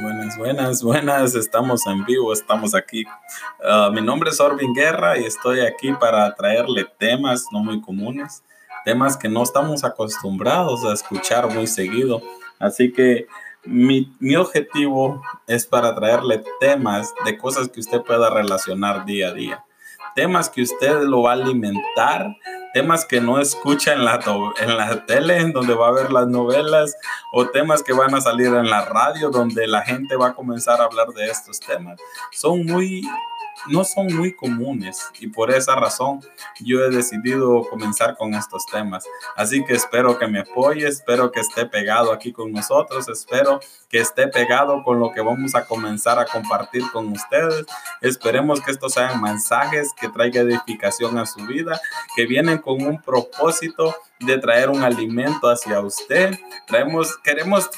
Buenas, buenas, buenas. Estamos en vivo, estamos aquí. Uh, mi nombre es Orvin Guerra y estoy aquí para traerle temas no muy comunes, temas que no estamos acostumbrados a escuchar muy seguido. Así que mi, mi objetivo es para traerle temas de cosas que usted pueda relacionar día a día. Temas que usted lo va a alimentar temas que no escucha en la, en la tele, en donde va a ver las novelas, o temas que van a salir en la radio, donde la gente va a comenzar a hablar de estos temas. Son muy no son muy comunes y por esa razón yo he decidido comenzar con estos temas. Así que espero que me apoye, espero que esté pegado aquí con nosotros, espero que esté pegado con lo que vamos a comenzar a compartir con ustedes. Esperemos que estos sean mensajes que traigan edificación a su vida, que vienen con un propósito de traer un alimento hacia usted. Queremos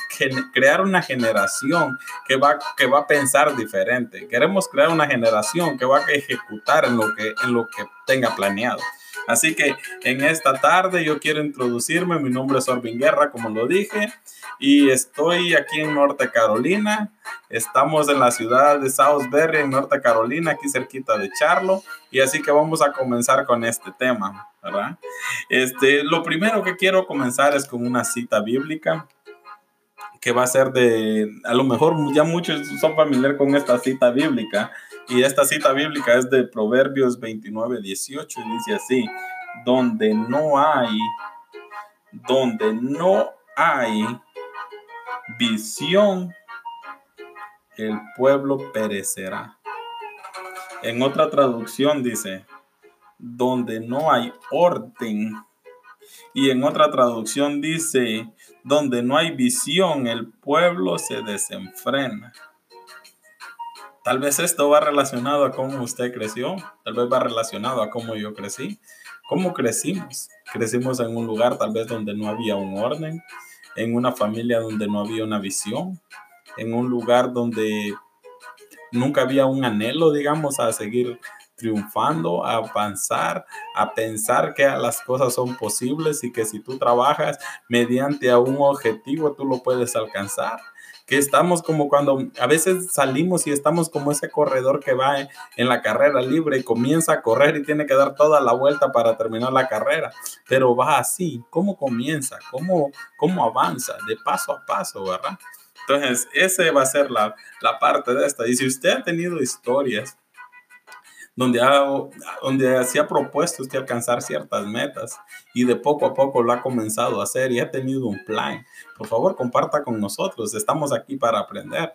crear una generación que va, que va a pensar diferente. Queremos crear una generación que va a ejecutar en lo que, en lo que tenga planeado. Así que en esta tarde yo quiero introducirme. Mi nombre es Orvin Guerra, como lo dije, y estoy aquí en Norte Carolina. Estamos en la ciudad de Southbury, en Norte Carolina, aquí cerquita de Charlo. Y así que vamos a comenzar con este tema, ¿verdad? Este, lo primero que quiero comenzar es con una cita bíblica que va a ser de, a lo mejor ya muchos son familiares con esta cita bíblica, y esta cita bíblica es de Proverbios 29, 18 y dice así, donde no hay, donde no hay visión, el pueblo perecerá. En otra traducción dice, donde no hay orden. Y en otra traducción dice, donde no hay visión, el pueblo se desenfrena. Tal vez esto va relacionado a cómo usted creció, tal vez va relacionado a cómo yo crecí. ¿Cómo crecimos? Crecimos en un lugar tal vez donde no había un orden, en una familia donde no había una visión, en un lugar donde nunca había un anhelo, digamos, a seguir triunfando, a avanzar, a pensar que las cosas son posibles y que si tú trabajas mediante a un objetivo, tú lo puedes alcanzar que estamos como cuando a veces salimos y estamos como ese corredor que va en la carrera libre y comienza a correr y tiene que dar toda la vuelta para terminar la carrera, pero va así, ¿cómo comienza? ¿Cómo, cómo avanza? De paso a paso, ¿verdad? Entonces, ese va a ser la, la parte de esta. Y si usted ha tenido historias donde, donde se ha propuesto alcanzar ciertas metas y de poco a poco lo ha comenzado a hacer y ha tenido un plan. Por favor, comparta con nosotros. Estamos aquí para aprender.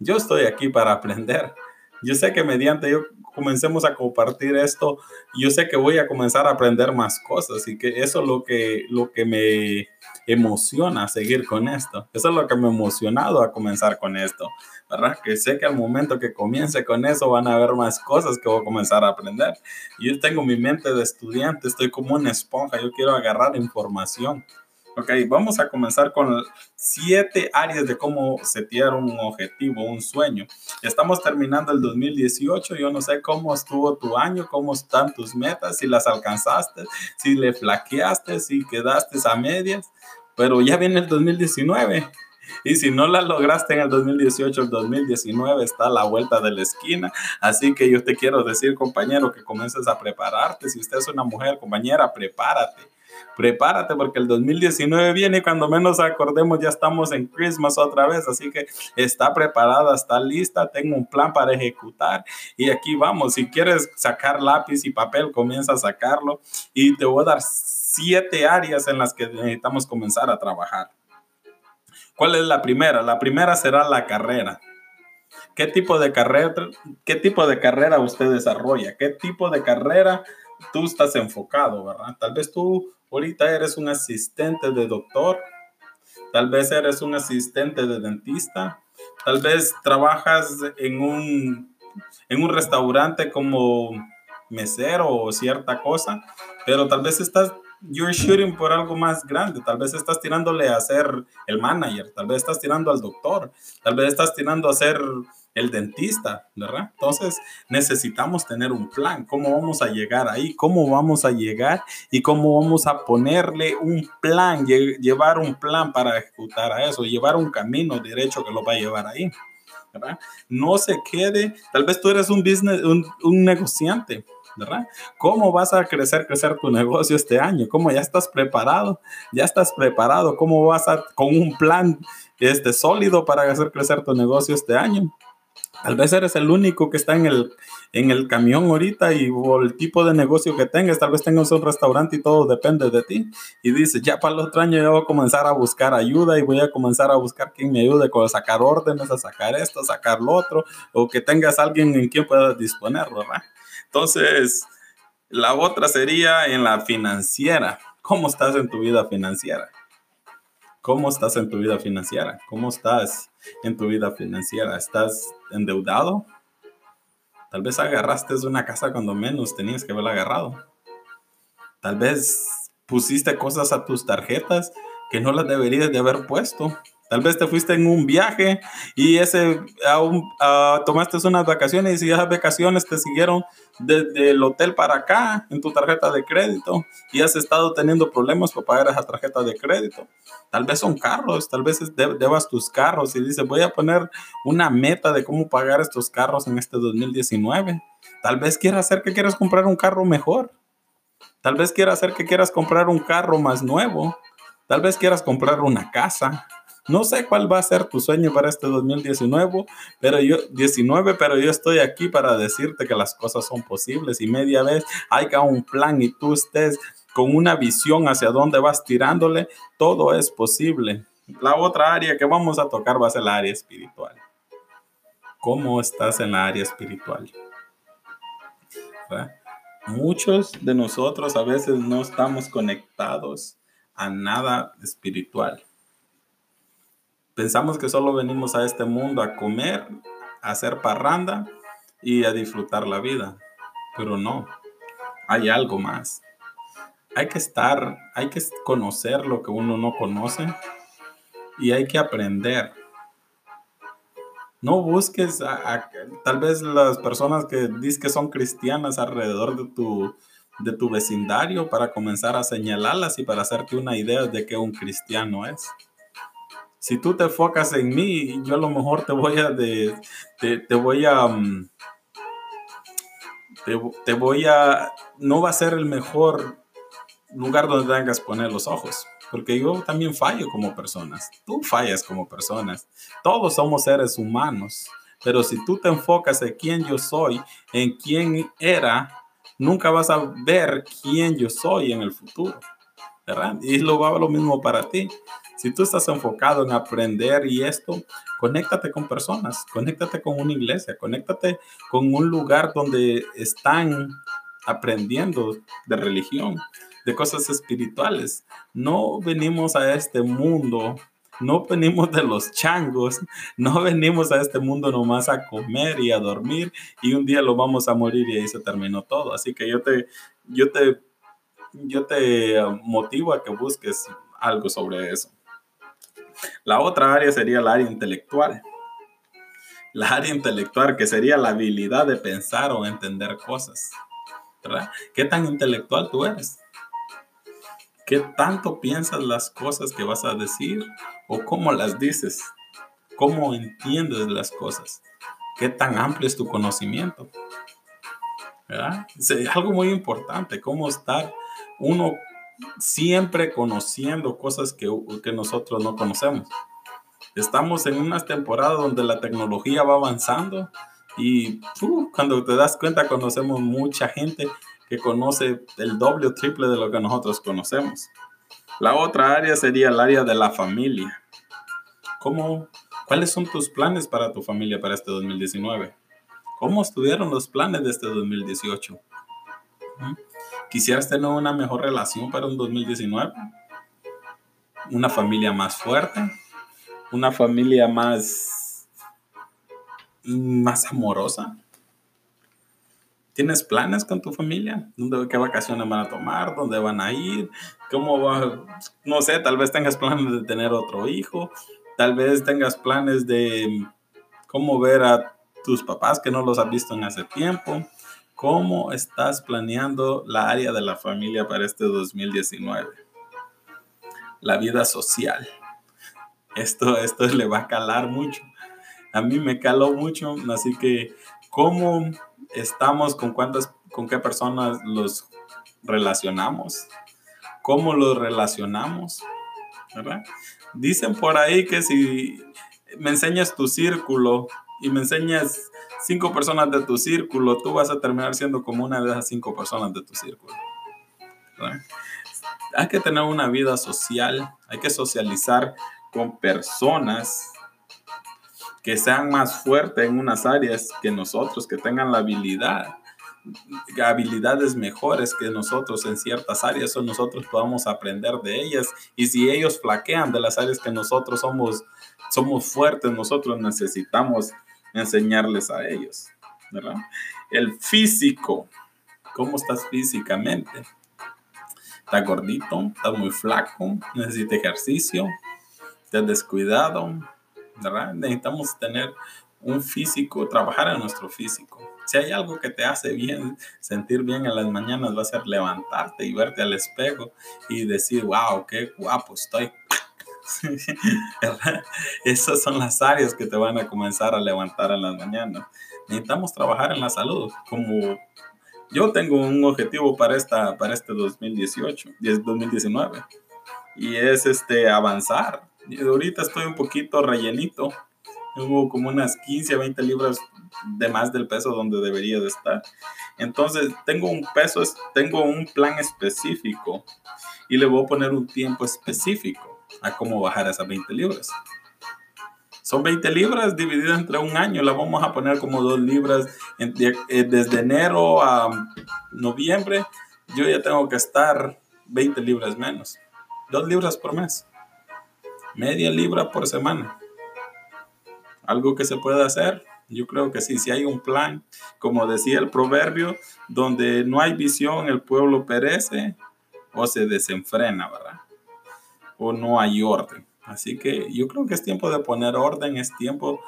Yo estoy aquí para aprender. Yo sé que mediante yo comencemos a compartir esto, yo sé que voy a comenzar a aprender más cosas y que eso es lo que, lo que me emociona seguir con esto. Eso es lo que me ha emocionado a comenzar con esto, ¿verdad? Que sé que al momento que comience con eso van a haber más cosas que voy a comenzar a aprender. Yo tengo mi mente de estudiante, estoy como una esponja, yo quiero agarrar información Ok, vamos a comenzar con siete áreas de cómo setear un objetivo, un sueño. Estamos terminando el 2018, yo no sé cómo estuvo tu año, cómo están tus metas, si las alcanzaste, si le flaqueaste, si quedaste a medias, pero ya viene el 2019. Y si no las lograste en el 2018, el 2019 está a la vuelta de la esquina. Así que yo te quiero decir, compañero, que comiences a prepararte. Si usted es una mujer, compañera, prepárate prepárate porque el 2019 viene y cuando menos acordemos ya estamos en Christmas otra vez, así que está preparada, está lista, tengo un plan para ejecutar y aquí vamos, si quieres sacar lápiz y papel, comienza a sacarlo y te voy a dar siete áreas en las que necesitamos comenzar a trabajar. ¿Cuál es la primera? La primera será la carrera. ¿Qué tipo de carrera, qué tipo de carrera usted desarrolla? ¿Qué tipo de carrera tú estás enfocado, verdad? Tal vez tú ahorita eres un asistente de doctor, tal vez eres un asistente de dentista, tal vez trabajas en un, en un restaurante como mesero o cierta cosa, pero tal vez estás you're shooting por algo más grande. Tal vez estás tirándole a ser el manager, tal vez estás tirando al doctor, tal vez estás tirando a ser el dentista, ¿verdad? Entonces necesitamos tener un plan, cómo vamos a llegar ahí, cómo vamos a llegar y cómo vamos a ponerle un plan, llevar un plan para ejecutar a eso, llevar un camino derecho que lo va a llevar ahí. ¿verdad? No se quede, tal vez tú eres un business, un, un negociante, ¿verdad? ¿Cómo vas a crecer, crecer tu negocio este año? ¿Cómo ya estás preparado? ¿Ya estás preparado? ¿Cómo vas a, con un plan este, sólido para hacer crecer tu negocio este año? Tal vez eres el único que está en el, en el camión ahorita y o el tipo de negocio que tengas, tal vez tengas un restaurante y todo depende de ti. Y dices, ya para el otro año yo voy a comenzar a buscar ayuda y voy a comenzar a buscar quien me ayude con sacar órdenes, a sacar esto, a sacar lo otro, o que tengas alguien en quien puedas disponer, ¿verdad? Entonces, la otra sería en la financiera. ¿Cómo estás en tu vida financiera? ¿Cómo estás en tu vida financiera? ¿Cómo estás en tu vida financiera? ¿Estás endeudado? Tal vez agarraste una casa cuando menos tenías que haberla agarrado. Tal vez pusiste cosas a tus tarjetas que no las deberías de haber puesto. Tal vez te fuiste en un viaje y ese tomaste unas vacaciones y esas vacaciones te siguieron desde el hotel para acá en tu tarjeta de crédito y has estado teniendo problemas para pagar esa tarjeta de crédito. Tal vez son carros, tal vez debas tus carros y dices voy a poner una meta de cómo pagar estos carros en este 2019. Tal vez quieras hacer que quieras comprar un carro mejor. Tal vez quieras hacer que quieras comprar un carro más nuevo. Tal vez quieras comprar una casa. No sé cuál va a ser tu sueño para este 2019, pero yo 19, pero yo estoy aquí para decirte que las cosas son posibles y media vez haya un plan y tú estés con una visión hacia dónde vas tirándole, todo es posible. La otra área que vamos a tocar va a ser la área espiritual. ¿Cómo estás en la área espiritual? Muchos de nosotros a veces no estamos conectados a nada espiritual. Pensamos que solo venimos a este mundo a comer, a hacer parranda y a disfrutar la vida. Pero no, hay algo más. Hay que estar, hay que conocer lo que uno no conoce y hay que aprender. No busques tal vez las personas que dices que son cristianas alrededor de tu, de tu vecindario para comenzar a señalarlas y para hacerte una idea de que un cristiano es si tú te enfocas en mí, yo a lo mejor te voy a, de, te, voy a, mm, te, voy a, no va a ser el mejor lugar donde tengas que poner los ojos. Porque yo también fallo como personas. Tú fallas como personas. Todos somos seres humanos. Pero si tú te enfocas en quién yo soy, en quién era, nunca vas a ver quién yo soy en el futuro. ¿Verdad? Y lo va lo mismo para ti. Si tú estás enfocado en aprender y esto, conéctate con personas, conéctate con una iglesia, conéctate con un lugar donde están aprendiendo de religión, de cosas espirituales. No venimos a este mundo, no venimos de los changos, no venimos a este mundo nomás a comer y a dormir y un día lo vamos a morir y ahí se terminó todo. Así que yo te, yo te, yo te motivo a que busques algo sobre eso. La otra área sería el área intelectual. La área intelectual, que sería la habilidad de pensar o entender cosas. ¿verdad? ¿Qué tan intelectual tú eres? ¿Qué tanto piensas las cosas que vas a decir o cómo las dices? ¿Cómo entiendes las cosas? ¿Qué tan amplio es tu conocimiento? ¿verdad? Es algo muy importante, cómo estar uno siempre conociendo cosas que, que nosotros no conocemos. Estamos en unas temporadas donde la tecnología va avanzando y cuando te das cuenta conocemos mucha gente que conoce el doble o triple de lo que nosotros conocemos. La otra área sería el área de la familia. ¿Cómo, ¿Cuáles son tus planes para tu familia para este 2019? ¿Cómo estuvieron los planes de este 2018? ¿Quisieras tener una mejor relación para un 2019? ¿Una familia más fuerte? ¿Una familia más, más amorosa? ¿Tienes planes con tu familia? ¿Dónde, ¿Qué vacaciones van a tomar? ¿Dónde van a ir? ¿Cómo va? No sé, tal vez tengas planes de tener otro hijo. Tal vez tengas planes de cómo ver a tus papás que no los has visto en hace tiempo. ¿Cómo estás planeando la área de la familia para este 2019? La vida social. Esto, esto le va a calar mucho. a mí me caló mucho, así que cómo estamos, con cuántas, con qué personas los relacionamos, cómo los relacionamos. Dicen por ahí que si me enseñas tu círculo y me enseñas cinco personas de tu círculo, tú vas a terminar siendo como una de esas cinco personas de tu círculo. Hay que tener una vida social, hay que socializar con personas que sean más fuertes en unas áreas que nosotros, que tengan la habilidad, habilidades mejores que nosotros en ciertas áreas, o nosotros podamos aprender de ellas. Y si ellos flaquean de las áreas que nosotros somos, somos fuertes, nosotros necesitamos enseñarles a ellos, ¿verdad? El físico, ¿cómo estás físicamente? ¿Estás gordito? ¿Estás muy flaco? ¿Necesitas ejercicio? ¿Te has descuidado? ¿Verdad? Necesitamos tener un físico, trabajar en nuestro físico. Si hay algo que te hace bien, sentir bien en las mañanas, va a ser levantarte y verte al espejo y decir, wow, qué guapo estoy. Esas son las áreas que te van a comenzar a levantar en las mañanas. Necesitamos trabajar en la salud. Como yo tengo un objetivo para, esta, para este 2018, 2019, y es este, avanzar. Y ahorita estoy un poquito rellenito. Tengo como unas 15 a 20 libras de más del peso donde debería de estar. Entonces, tengo un peso, tengo un plan específico y le voy a poner un tiempo específico a cómo bajar esas 20 libras. Son 20 libras divididas entre un año, la vamos a poner como 2 libras eh, desde enero a noviembre. Yo ya tengo que estar 20 libras menos, 2 libras por mes, media libra por semana. Algo que se puede hacer, yo creo que sí, si hay un plan, como decía el proverbio, donde no hay visión, el pueblo perece o se desenfrena, ¿verdad? No hay orden. Así que yo creo que es tiempo de poner orden, es tiempo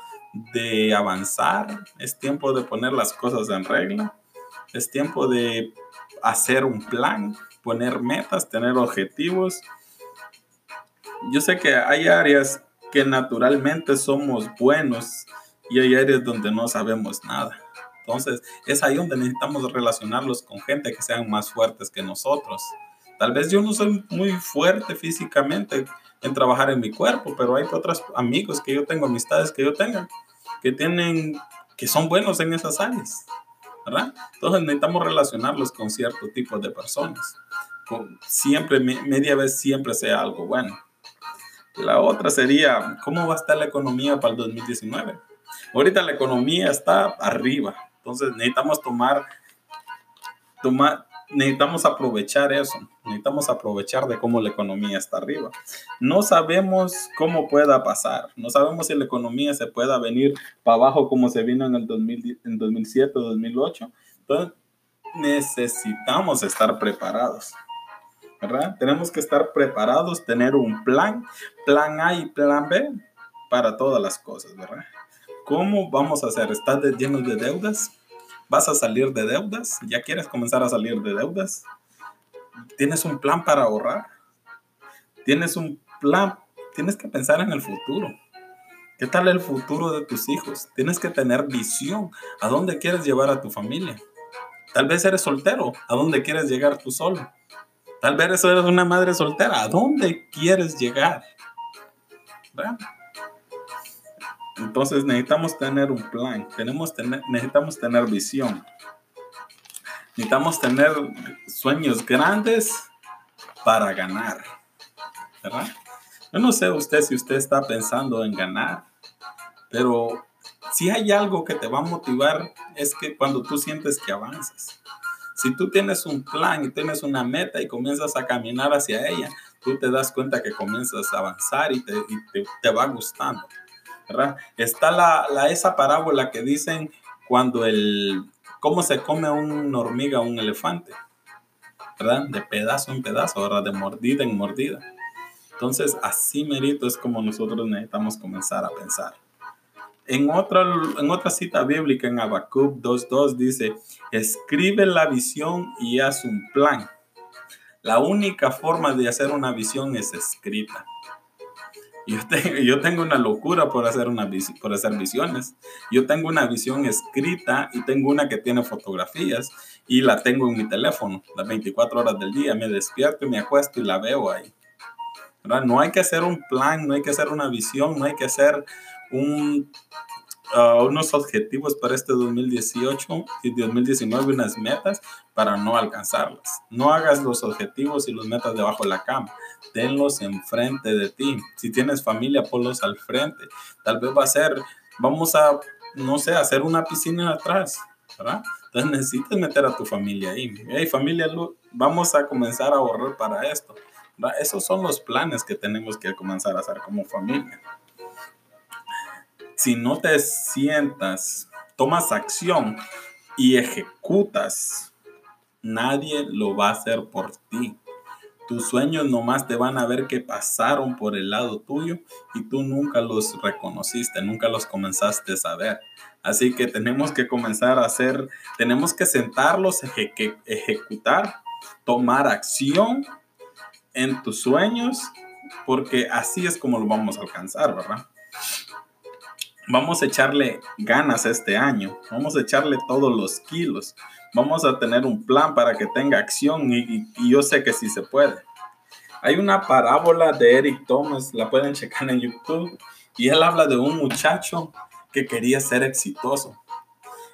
de avanzar, es tiempo de poner las cosas en regla, es tiempo de hacer un plan, poner metas, tener objetivos. Yo sé que hay áreas que naturalmente somos buenos y hay áreas donde no sabemos nada. Entonces, es ahí donde necesitamos relacionarlos con gente que sean más fuertes que nosotros. Tal vez yo no soy muy fuerte físicamente en trabajar en mi cuerpo, pero hay otros amigos que yo tengo, amistades que yo tenga, que tienen, que son buenos en esas áreas, ¿verdad? Entonces necesitamos relacionarlos con cierto tipo de personas. Con, siempre, media vez siempre sea algo bueno. La otra sería, ¿cómo va a estar la economía para el 2019? Ahorita la economía está arriba, entonces necesitamos tomar, tomar, necesitamos aprovechar eso, necesitamos aprovechar de cómo la economía está arriba. No sabemos cómo pueda pasar, no sabemos si la economía se pueda venir para abajo como se vino en el 2000, en 2007 o 2008. Entonces, necesitamos estar preparados. ¿verdad? Tenemos que estar preparados, tener un plan, plan A y plan B para todas las cosas, ¿verdad? ¿Cómo vamos a hacer? ¿Estás lleno de deudas? ¿Vas a salir de deudas? ¿Ya quieres comenzar a salir de deudas? ¿Tienes un plan para ahorrar? ¿Tienes un plan? Tienes que pensar en el futuro. ¿Qué tal el futuro de tus hijos? Tienes que tener visión. ¿A dónde quieres llevar a tu familia? Tal vez eres soltero. ¿A dónde quieres llegar tú solo? Tal vez eres una madre soltera. ¿A dónde quieres llegar? ¿Verdad? Entonces necesitamos tener un plan, tenemos tener, necesitamos tener visión, necesitamos tener sueños grandes para ganar, ¿verdad? Yo no sé usted si usted está pensando en ganar, pero si hay algo que te va a motivar es que cuando tú sientes que avanzas. Si tú tienes un plan y tienes una meta y comienzas a caminar hacia ella, tú te das cuenta que comienzas a avanzar y te, y te va gustando. Está la, esa parábola que dicen cuando el, cómo se come una hormiga un elefante, ¿verdad? De pedazo en pedazo, ¿verdad? De mordida en mordida. Entonces, así merito es como nosotros necesitamos comenzar a pensar. En otra, en otra cita bíblica, en Habacuc 2.2, dice, escribe la visión y haz un plan. La única forma de hacer una visión es escrita. Yo, tengo una locura por hacer, una, por hacer visiones. Yo tengo una visión escrita y tengo una que tiene fotografías y la tengo en mi teléfono las 24 horas del día. Me despierto y me acuesto y la veo ahí. No hay que hacer un plan, no hay que hacer una visión, no hay que hacer uh, unos objetivos para este 2018 y 2019, unas metas para no alcanzarlas. No hagas los objetivos y los metas debajo de la cama. Tenlos enfrente de ti. Si tienes familia, ponlos al frente. Tal vez va a ser, vamos a, no sé, hacer una piscina atrás, ¿verdad? Entonces necesitas meter a tu familia ahí. Hey, familia, vamos a comenzar a ahorrar para esto. Esos son los planes que tenemos que comenzar a hacer como familia. Si no te sientas, tomas acción y ejecutas, nadie lo va a hacer por ti. Tus sueños nomás te van a ver que pasaron por el lado tuyo y tú nunca los reconociste, nunca los comenzaste a ver. Así que tenemos que comenzar a hacer, tenemos que sentarlos, ejecutar, tomar acción en tus sueños, porque así es como lo vamos a alcanzar, ¿verdad? Vamos a echarle ganas este año, vamos a echarle todos los kilos, vamos a tener un plan para que tenga acción y, yo sé que sí se puede. Hay una parábola de Eric Thomas, la pueden checar en YouTube, y él habla de un muchacho que quería ser exitoso.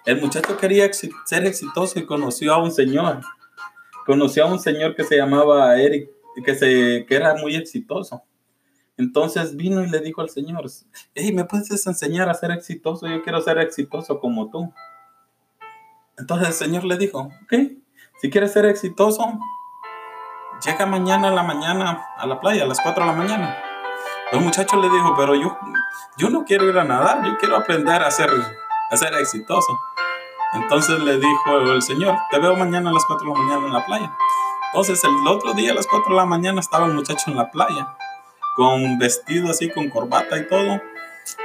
El muchacho quería ser exitoso y conoció a un señor. Conoció a un señor que se llamaba Eric que, se, que era muy exitoso. Entonces vino y le dijo al Señor, hey, ¿me puedes enseñar a ser exitoso? Yo quiero ser exitoso como tú. Entonces el Señor le dijo, ok, si quieres ser exitoso, llega mañana a la mañana a la playa, a las 4 de la mañana. El muchacho le dijo, pero yo, yo no quiero ir a nadar, yo quiero aprender a ser, a ser exitoso. Entonces le dijo el Señor, te veo mañana a las 4 de la mañana en la playa. Entonces el otro día a las 4 de la mañana estaba el muchacho en la playa, con vestido así, con corbata y todo.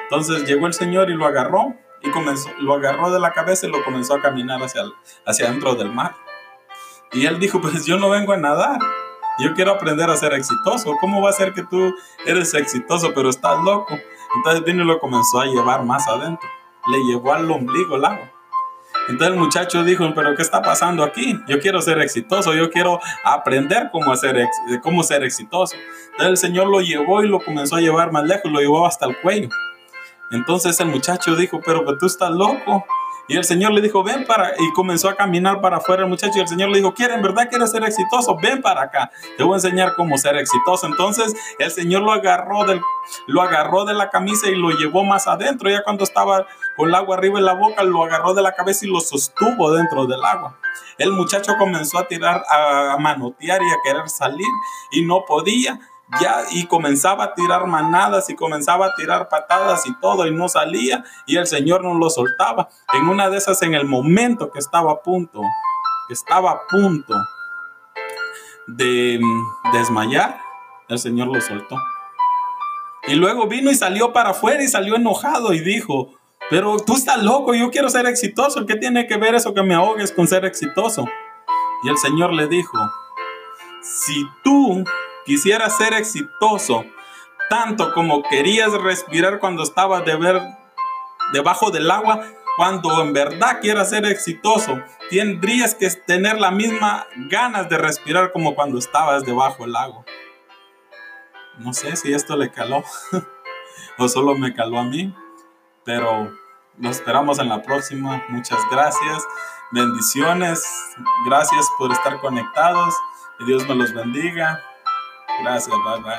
Entonces llegó el Señor y lo agarró y comenzó, lo agarró de la cabeza y lo comenzó a caminar hacia, hacia dentro del mar. Y él dijo, pues yo no vengo a nadar, yo quiero aprender a ser exitoso. ¿Cómo va a ser que tú eres exitoso pero estás loco? Entonces vino y lo comenzó a llevar más adentro. Le llevó al ombligo el agua. Entonces el muchacho dijo, pero ¿qué está pasando aquí? Yo quiero ser exitoso, yo quiero aprender cómo, hacer, cómo ser exitoso. Entonces el Señor lo llevó y lo comenzó a llevar más lejos, lo llevó hasta el cuello. Entonces el muchacho dijo, pero tú estás loco. Y el Señor le dijo, ven para, y comenzó a caminar para afuera el muchacho. Y el Señor le dijo, ¿quiere, en verdad quieres ser exitoso? Ven para acá, te voy a enseñar cómo ser exitoso. Entonces el Señor lo agarró, del, lo agarró de la camisa y lo llevó más adentro. Ya cuando estaba con el agua arriba en la boca, lo agarró de la cabeza y lo sostuvo dentro del agua. El muchacho comenzó a tirar, a manotear y a querer salir y no podía ya y comenzaba a tirar manadas y comenzaba a tirar patadas y todo y no salía y el Señor no lo soltaba. En una de esas, en el momento que estaba a punto, estaba a punto de desmayar, el Señor lo soltó. Y luego vino y salió para afuera y salió enojado y dijo, pero tú estás loco, yo quiero ser exitoso, ¿qué tiene que ver eso que me ahogues con ser exitoso? Y el Señor le dijo, si tú Quisiera ser exitoso, tanto como querías respirar cuando estabas debajo del agua, cuando en verdad quieras ser exitoso, tendrías que tener la misma ganas de respirar como cuando estabas debajo del agua. No sé si esto le caló o solo me caló a mí, pero lo esperamos en la próxima. Muchas gracias. Bendiciones. Gracias por estar conectados. Que Dios me los bendiga. Gracias, bye bye.